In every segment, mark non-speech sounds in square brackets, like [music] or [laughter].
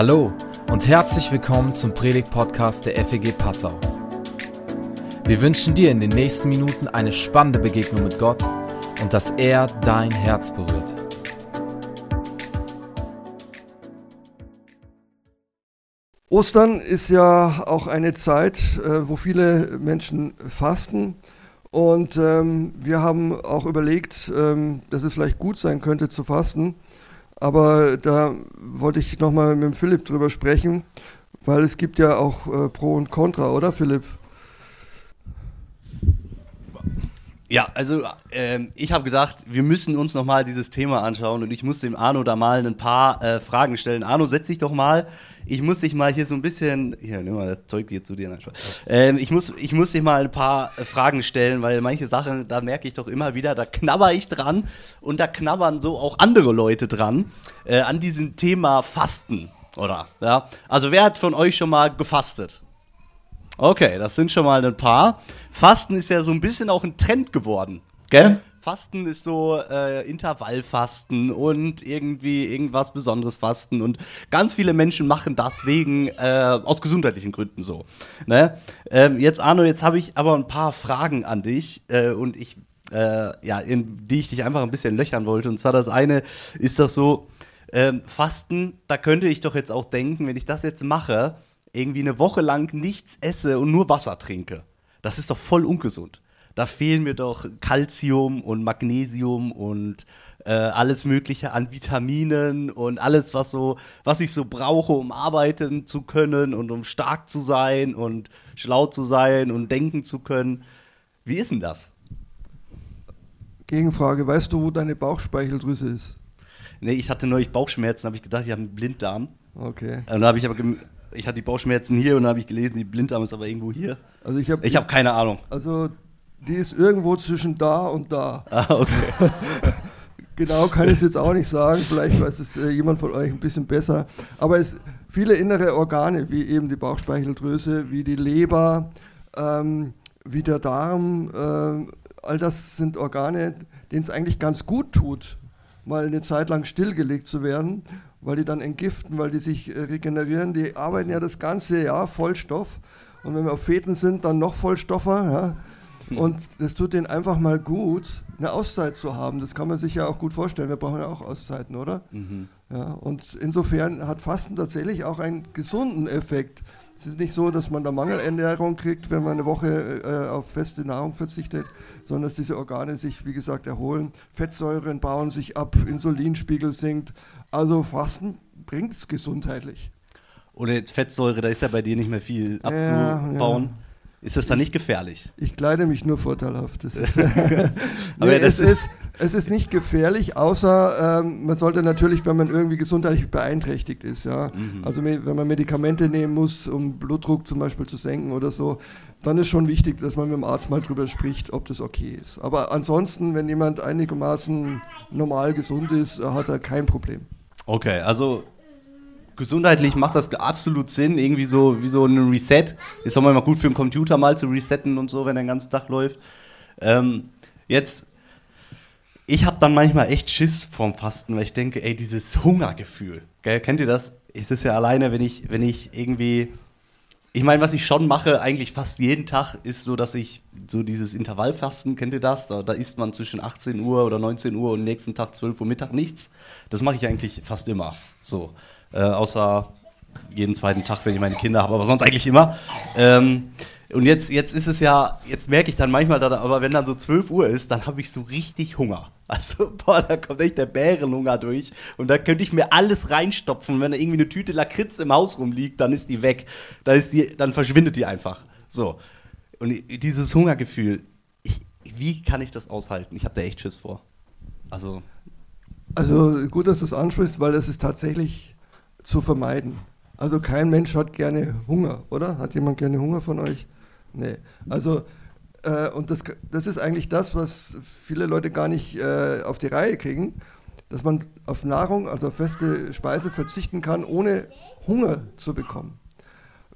Hallo und herzlich willkommen zum Predigt-Podcast der FEG Passau. Wir wünschen dir in den nächsten Minuten eine spannende Begegnung mit Gott und dass er dein Herz berührt. Ostern ist ja auch eine Zeit, äh, wo viele Menschen fasten. Und ähm, wir haben auch überlegt, ähm, dass es vielleicht gut sein könnte zu fasten. Aber da wollte ich nochmal mit Philipp drüber sprechen, weil es gibt ja auch äh, Pro und Contra, oder Philipp? Ja, also äh, ich habe gedacht, wir müssen uns nochmal dieses Thema anschauen und ich muss dem Arno da mal ein paar äh, Fragen stellen. Arno, setz dich doch mal. Ich muss dich mal hier so ein bisschen. Hier, nimm mal das Zeug hier zu dir. Ähm, ich, muss, ich muss dich mal ein paar äh, Fragen stellen, weil manche Sachen, da merke ich doch immer wieder, da knabber ich dran und da knabbern so auch andere Leute dran äh, an diesem Thema Fasten. Oder? Ja? Also, wer hat von euch schon mal gefastet? Okay, das sind schon mal ein paar. Fasten ist ja so ein bisschen auch ein Trend geworden. Gell? Fasten ist so äh, Intervallfasten und irgendwie irgendwas Besonderes Fasten und ganz viele Menschen machen das wegen äh, aus gesundheitlichen Gründen so. Ne? Ähm, jetzt Arno, jetzt habe ich aber ein paar Fragen an dich äh, und ich äh, ja, in die ich dich einfach ein bisschen löchern wollte. Und zwar das eine ist doch so ähm, Fasten. Da könnte ich doch jetzt auch denken, wenn ich das jetzt mache, irgendwie eine Woche lang nichts esse und nur Wasser trinke. Das ist doch voll ungesund. Da fehlen mir doch Calcium und Magnesium und äh, alles Mögliche an Vitaminen und alles, was so, was ich so brauche, um arbeiten zu können und um stark zu sein und schlau zu sein und denken zu können. Wie ist denn das? Gegenfrage, weißt du, wo deine Bauchspeicheldrüse ist? Nee, ich hatte neulich Bauchschmerzen, habe ich gedacht, ich habe einen Blinddarm. Okay. Und dann habe ich aber ich hatte die Bauchschmerzen hier und dann habe ich gelesen, die Blinddarm ist aber irgendwo hier. Also ich habe ich hab keine Ahnung. Also die ist irgendwo zwischen da und da. Ah, okay. [laughs] genau kann ich es jetzt auch nicht sagen. Vielleicht weiß es äh, jemand von euch ein bisschen besser. Aber es viele innere Organe, wie eben die Bauchspeicheldrüse, wie die Leber, ähm, wie der Darm, äh, all das sind Organe, denen es eigentlich ganz gut tut, mal eine Zeit lang stillgelegt zu werden weil die dann entgiften, weil die sich äh, regenerieren. Die arbeiten ja das ganze Jahr Vollstoff. Und wenn wir auf Feten sind, dann noch Vollstoffer. Ja? Hm. Und das tut denen einfach mal gut, eine Auszeit zu haben. Das kann man sich ja auch gut vorstellen. Wir brauchen ja auch Auszeiten, oder? Mhm. Ja, und insofern hat Fasten tatsächlich auch einen gesunden Effekt. Es ist nicht so, dass man da Mangelernährung kriegt, wenn man eine Woche äh, auf feste Nahrung verzichtet, sondern dass diese Organe sich, wie gesagt, erholen. Fettsäuren bauen sich ab, Insulinspiegel sinkt. Also Fasten bringt es gesundheitlich. Oder jetzt Fettsäure, da ist ja bei dir nicht mehr viel abzubauen. Ja, ja. Ist das dann nicht gefährlich? Ich kleide mich nur vorteilhaft. Ist [laughs] [laughs] Aber nee, es, ist, es ist nicht gefährlich, außer ähm, man sollte natürlich, wenn man irgendwie gesundheitlich beeinträchtigt ist, ja. Mhm. Also wenn man Medikamente nehmen muss, um Blutdruck zum Beispiel zu senken oder so, dann ist schon wichtig, dass man mit dem Arzt mal drüber spricht, ob das okay ist. Aber ansonsten, wenn jemand einigermaßen normal gesund ist, hat er kein Problem. Okay, also gesundheitlich macht das absolut Sinn, irgendwie so wie so ein Reset. Ist auch mal gut für den Computer mal zu resetten und so, wenn der den ganzen Tag läuft. Ähm, jetzt, ich habe dann manchmal echt Schiss vorm Fasten, weil ich denke, ey, dieses Hungergefühl, gell, kennt ihr das? Es ist ja alleine, wenn ich, wenn ich irgendwie ich meine, was ich schon mache, eigentlich fast jeden Tag, ist so, dass ich so dieses Intervallfasten, kennt ihr das? Da, da isst man zwischen 18 Uhr oder 19 Uhr und nächsten Tag 12 Uhr Mittag nichts. Das mache ich eigentlich fast immer. So. Äh, außer jeden zweiten Tag, wenn ich meine Kinder habe, aber sonst eigentlich immer. Ähm, und jetzt, jetzt ist es ja, jetzt merke ich dann manchmal, da, aber wenn dann so 12 Uhr ist, dann habe ich so richtig Hunger. Also, [laughs] boah, da kommt echt der Bärenhunger durch. Und da könnte ich mir alles reinstopfen. Wenn da irgendwie eine Tüte Lakritz im Haus rumliegt, dann ist die weg. Dann, ist die, dann verschwindet die einfach. So. Und dieses Hungergefühl, ich, wie kann ich das aushalten? Ich habe da echt Schiss vor. Also. Also gut, dass du es ansprichst, weil das ist tatsächlich zu vermeiden. Also kein Mensch hat gerne Hunger, oder? Hat jemand gerne Hunger von euch? Nee. Also, äh, und das, das ist eigentlich das, was viele Leute gar nicht äh, auf die Reihe kriegen, dass man auf Nahrung, also auf feste Speise verzichten kann, ohne Hunger zu bekommen.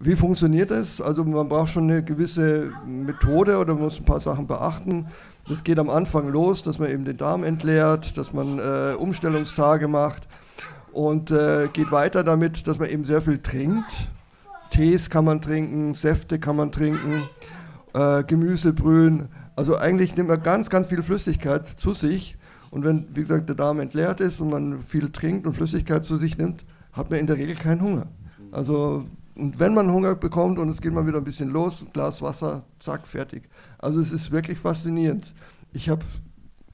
Wie funktioniert das? Also man braucht schon eine gewisse Methode oder muss ein paar Sachen beachten. Das geht am Anfang los, dass man eben den Darm entleert, dass man äh, Umstellungstage macht und äh, geht weiter damit, dass man eben sehr viel trinkt. Tees kann man trinken, Säfte kann man trinken, äh, Gemüsebrühen. Also eigentlich nimmt man ganz, ganz viel Flüssigkeit zu sich. Und wenn, wie gesagt, der Darm entleert ist und man viel trinkt und Flüssigkeit zu sich nimmt, hat man in der Regel keinen Hunger. Also, und wenn man Hunger bekommt und es geht mal wieder ein bisschen los, ein Glas Wasser, zack, fertig. Also es ist wirklich faszinierend. Ich habe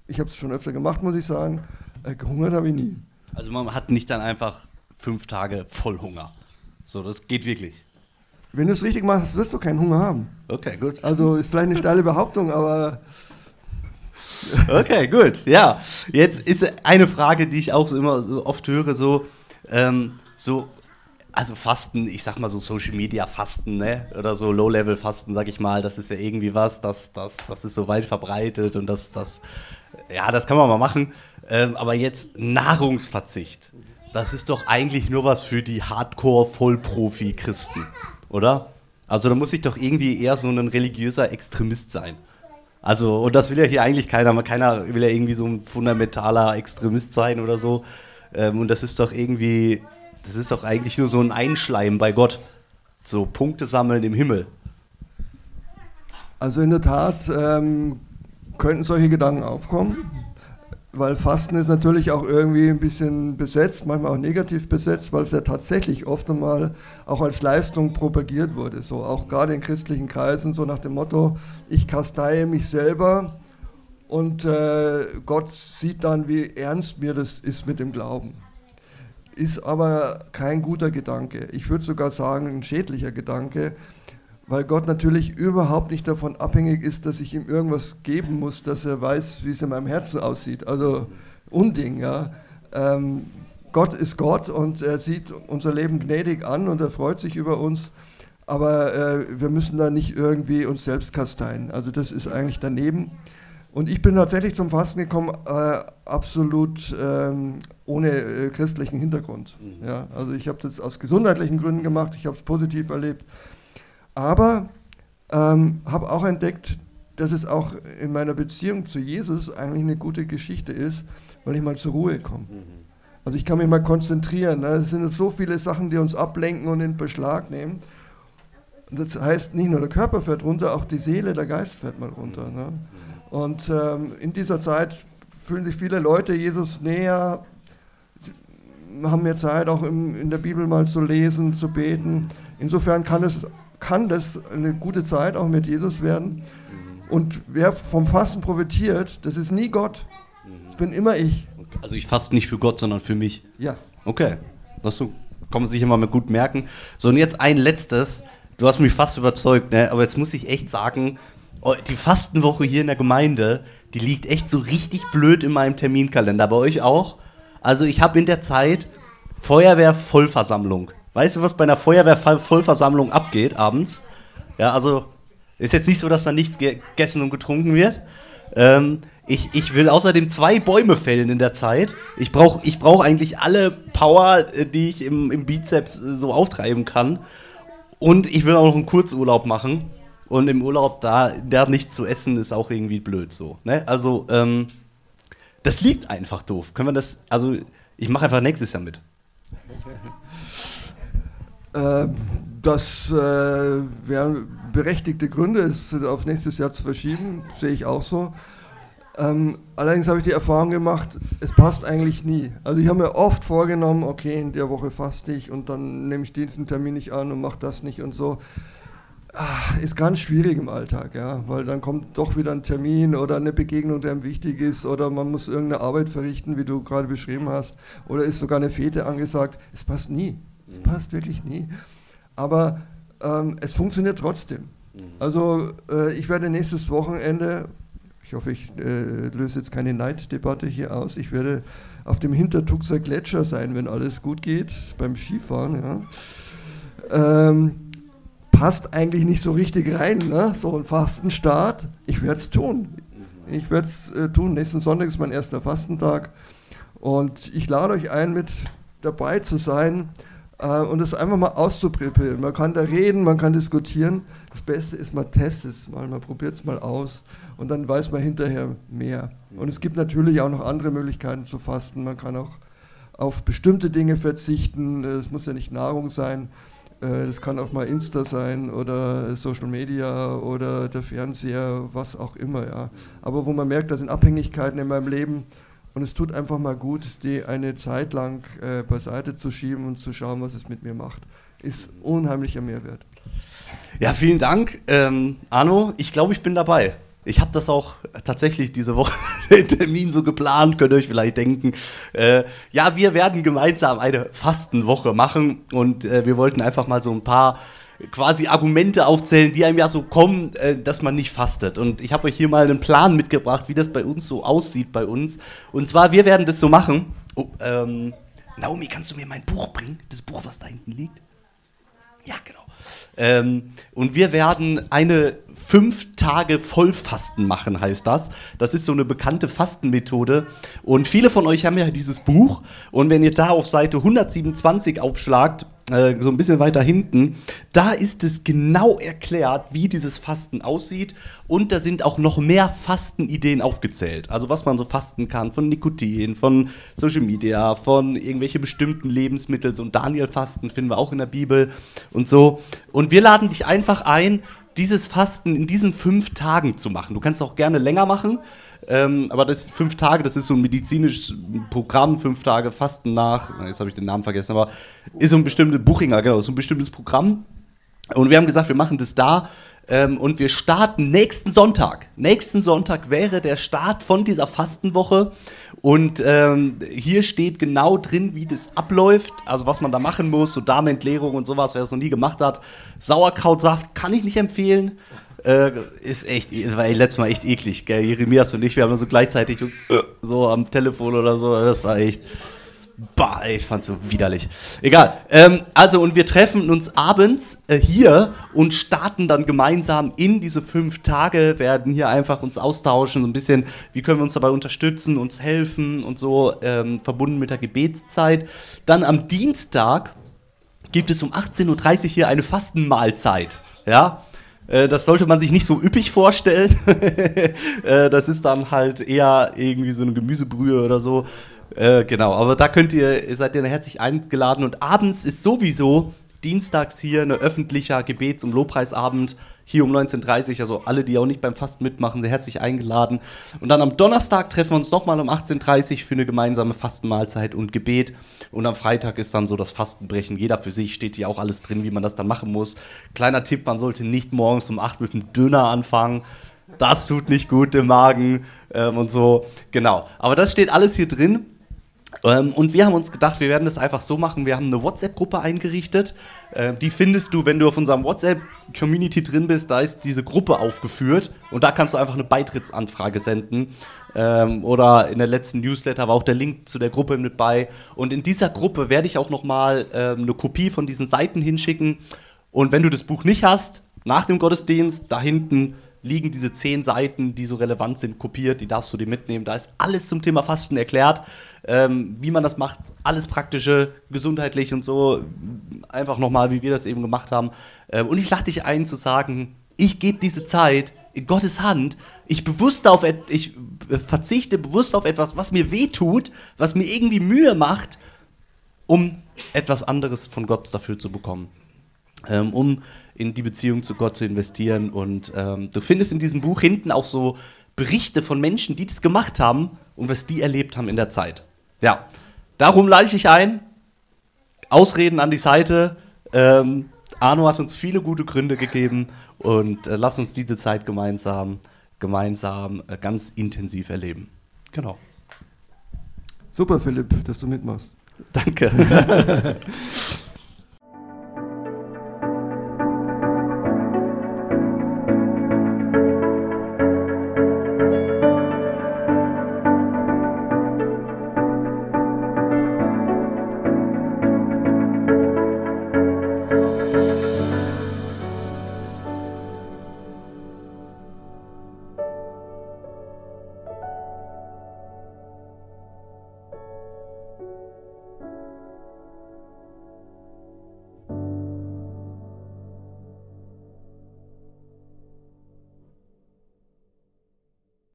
es schon öfter gemacht, muss ich sagen. Äh, gehungert habe ich nie. Also man hat nicht dann einfach fünf Tage voll Hunger. So, das geht wirklich. Wenn du es richtig machst, wirst du keinen Hunger haben. Okay, gut. Also ist vielleicht eine steile Behauptung, aber. Okay, gut. Ja, jetzt ist eine Frage, die ich auch so immer so oft höre, so, ähm, so, also Fasten, ich sag mal so Social Media Fasten, ne? Oder so Low-Level Fasten, sag ich mal, das ist ja irgendwie was, das, das, das ist so weit verbreitet und das, das, ja, das kann man mal machen. Ähm, aber jetzt Nahrungsverzicht, das ist doch eigentlich nur was für die Hardcore-Vollprofi-Christen, oder? Also da muss ich doch irgendwie eher so ein religiöser Extremist sein. Also, und das will ja hier eigentlich keiner, keiner will ja irgendwie so ein fundamentaler Extremist sein oder so. Ähm, und das ist doch irgendwie, das ist doch eigentlich nur so ein Einschleim bei Gott. So Punkte sammeln im Himmel. Also in der Tat ähm, könnten solche Gedanken aufkommen weil Fasten ist natürlich auch irgendwie ein bisschen besetzt, manchmal auch negativ besetzt, weil es ja tatsächlich oft einmal auch als Leistung propagiert wurde. So auch gerade in christlichen Kreisen, so nach dem Motto, ich kasteie mich selber und äh, Gott sieht dann, wie ernst mir das ist mit dem Glauben. Ist aber kein guter Gedanke. Ich würde sogar sagen, ein schädlicher Gedanke, weil Gott natürlich überhaupt nicht davon abhängig ist, dass ich ihm irgendwas geben muss, dass er weiß, wie es in meinem Herzen aussieht. Also Unding, ja. Ähm, Gott ist Gott und er sieht unser Leben gnädig an und er freut sich über uns, aber äh, wir müssen da nicht irgendwie uns selbst kasteien. Also das ist eigentlich daneben. Und ich bin tatsächlich zum Fasten gekommen, äh, absolut ähm, ohne äh, christlichen Hintergrund. Mhm. Ja, also ich habe das aus gesundheitlichen Gründen gemacht, ich habe es positiv erlebt. Aber ähm, habe auch entdeckt, dass es auch in meiner Beziehung zu Jesus eigentlich eine gute Geschichte ist, weil ich mal zur Ruhe komme. Mhm. Also ich kann mich mal konzentrieren. Ne? Es sind so viele Sachen, die uns ablenken und in Beschlag nehmen. Das heißt, nicht nur der Körper fährt runter, auch die Seele, der Geist fährt mal runter. Ne? Mhm. Und ähm, in dieser Zeit fühlen sich viele Leute Jesus näher, haben mehr Zeit, auch im, in der Bibel mal zu lesen, zu beten. Insofern kann es kann das eine gute Zeit auch mit Jesus werden. Und wer vom Fasten profitiert, das ist nie Gott. Das bin immer ich. Also ich faste nicht für Gott, sondern für mich. Ja. Okay. Das so, kann man sich immer mal gut merken. So, und jetzt ein letztes. Du hast mich fast überzeugt, ne? aber jetzt muss ich echt sagen, oh, die Fastenwoche hier in der Gemeinde, die liegt echt so richtig blöd in meinem Terminkalender. Bei euch auch? Also ich habe in der Zeit Feuerwehr-Vollversammlung. Weißt du, was bei einer Feuerwehrvollversammlung abgeht abends? Ja, also ist jetzt nicht so, dass da nichts gegessen und getrunken wird. Ähm, ich, ich will außerdem zwei Bäume fällen in der Zeit. Ich brauche ich brauch eigentlich alle Power, äh, die ich im, im Bizeps äh, so auftreiben kann. Und ich will auch noch einen Kurzurlaub machen. Und im Urlaub da, da nichts zu essen, ist auch irgendwie blöd so. Ne? Also, ähm, das liegt einfach doof. Können wir das, also ich mache einfach nächstes Jahr mit. Äh, das äh, wären berechtigte Gründe, es auf nächstes Jahr zu verschieben, sehe ich auch so. Ähm, allerdings habe ich die Erfahrung gemacht, es passt eigentlich nie. Also ich habe mir oft vorgenommen, okay, in der Woche faste ich und dann nehme ich diesen Termin nicht an und mache das nicht und so. Ach, ist ganz schwierig im Alltag, ja, weil dann kommt doch wieder ein Termin oder eine Begegnung, der ihm wichtig ist oder man muss irgendeine Arbeit verrichten, wie du gerade beschrieben hast, oder ist sogar eine Fete angesagt. Es passt nie. Es passt wirklich nie. Aber ähm, es funktioniert trotzdem. Mhm. Also äh, ich werde nächstes Wochenende, ich hoffe, ich äh, löse jetzt keine Neiddebatte hier aus, ich werde auf dem Hintertuxer Gletscher sein, wenn alles gut geht, beim Skifahren. Ja. Ähm, passt eigentlich nicht so richtig rein, ne? so ein Fastenstart. Ich werde es tun. Mhm. Ich werde es äh, tun. Nächsten Sonntag ist mein erster Fastentag. Und ich lade euch ein, mit dabei zu sein äh, und das einfach mal auszuprobieren. Man kann da reden, man kann diskutieren. Das Beste ist, man testet es mal, man probiert es mal aus und dann weiß man hinterher mehr. Und es gibt natürlich auch noch andere Möglichkeiten zu fasten. Man kann auch auf bestimmte Dinge verzichten. Es muss ja nicht Nahrung sein, das kann auch mal Insta sein oder Social Media oder der Fernseher, was auch immer. Ja. Aber wo man merkt, da sind Abhängigkeiten in meinem Leben und es tut einfach mal gut, die eine Zeit lang äh, beiseite zu schieben und zu schauen, was es mit mir macht. Ist unheimlicher Mehrwert. Ja, vielen Dank, ähm, Arno. Ich glaube, ich bin dabei. Ich habe das auch tatsächlich diese Woche [laughs] den Termin so geplant, könnt ihr euch vielleicht denken. Äh, ja, wir werden gemeinsam eine Fastenwoche machen und äh, wir wollten einfach mal so ein paar quasi Argumente aufzählen, die einem ja so kommen, äh, dass man nicht fastet. Und ich habe euch hier mal einen Plan mitgebracht, wie das bei uns so aussieht bei uns. Und zwar, wir werden das so machen. Oh, ähm, Naomi, kannst du mir mein Buch bringen? Das Buch, was da hinten liegt? Ja, genau. Ähm, und wir werden eine fünf Tage Vollfasten machen, heißt das. Das ist so eine bekannte Fastenmethode. Und viele von euch haben ja dieses Buch. Und wenn ihr da auf Seite 127 aufschlagt, äh, so ein bisschen weiter hinten, da ist es genau erklärt, wie dieses Fasten aussieht. Und da sind auch noch mehr Fastenideen aufgezählt. Also was man so fasten kann von Nikotin, von Social Media, von irgendwelche bestimmten Lebensmittel. So ein Daniel-Fasten finden wir auch in der Bibel und so. Und wir laden dich einfach ein, dieses Fasten in diesen fünf Tagen zu machen. Du kannst auch gerne länger machen, ähm, aber das fünf Tage, das ist so ein medizinisches Programm, fünf Tage Fasten nach, jetzt habe ich den Namen vergessen, aber ist so ein bestimmtes Buchinger, genau, so ein bestimmtes Programm. Und wir haben gesagt, wir machen das da ähm, und wir starten nächsten Sonntag. Nächsten Sonntag wäre der Start von dieser Fastenwoche. Und ähm, hier steht genau drin, wie das abläuft, also was man da machen muss, so Darmentleerung und sowas, wer das noch nie gemacht hat. Sauerkrautsaft kann ich nicht empfehlen. Äh, ist echt, war letztes Mal echt eklig, gell? Jeremias und ich, wir haben so gleichzeitig so am Telefon oder so, das war echt. Bah, ich fand's so widerlich. Egal. Ähm, also, und wir treffen uns abends äh, hier und starten dann gemeinsam in diese fünf Tage, werden hier einfach uns austauschen, so ein bisschen, wie können wir uns dabei unterstützen, uns helfen und so, ähm, verbunden mit der Gebetszeit. Dann am Dienstag gibt es um 18.30 Uhr hier eine Fastenmahlzeit. Ja, äh, das sollte man sich nicht so üppig vorstellen. [laughs] Äh, das ist dann halt eher irgendwie so eine Gemüsebrühe oder so. Äh, genau, aber da könnt ihr, seid ihr herzlich eingeladen und abends ist sowieso dienstags hier ein öffentlicher Gebets- und Lobpreisabend hier um 19.30 Uhr. Also alle, die auch nicht beim Fasten mitmachen, sind herzlich eingeladen. Und dann am Donnerstag treffen wir uns nochmal um 18.30 Uhr für eine gemeinsame Fastenmahlzeit und Gebet. Und am Freitag ist dann so das Fastenbrechen. Jeder für sich steht hier auch alles drin, wie man das dann machen muss. Kleiner Tipp, man sollte nicht morgens um 8 mit einem Döner anfangen. Das tut nicht gut im Magen ähm, und so. Genau. Aber das steht alles hier drin. Ähm, und wir haben uns gedacht, wir werden das einfach so machen. Wir haben eine WhatsApp-Gruppe eingerichtet. Äh, die findest du, wenn du auf unserem WhatsApp-Community drin bist. Da ist diese Gruppe aufgeführt. Und da kannst du einfach eine Beitrittsanfrage senden. Ähm, oder in der letzten Newsletter war auch der Link zu der Gruppe mit bei. Und in dieser Gruppe werde ich auch nochmal ähm, eine Kopie von diesen Seiten hinschicken. Und wenn du das Buch nicht hast, nach dem Gottesdienst, da hinten liegen diese zehn Seiten, die so relevant sind, kopiert, die darfst du dir mitnehmen. Da ist alles zum Thema Fasten erklärt, ähm, wie man das macht, alles praktische, gesundheitlich und so. Einfach nochmal, wie wir das eben gemacht haben. Ähm, und ich lade dich ein zu sagen, ich gebe diese Zeit in Gottes Hand. Ich bewusst auf, ich verzichte bewusst auf etwas, was mir weh tut, was mir irgendwie Mühe macht, um etwas anderes von Gott dafür zu bekommen. Ähm, um in die Beziehung zu Gott zu investieren. Und ähm, du findest in diesem Buch hinten auch so Berichte von Menschen, die das gemacht haben und was die erlebt haben in der Zeit. Ja, darum lade ich ein. Ausreden an die Seite. Ähm, Arno hat uns viele gute Gründe gegeben und äh, lass uns diese Zeit gemeinsam, gemeinsam äh, ganz intensiv erleben. Genau. Super, Philipp, dass du mitmachst. Danke. [laughs]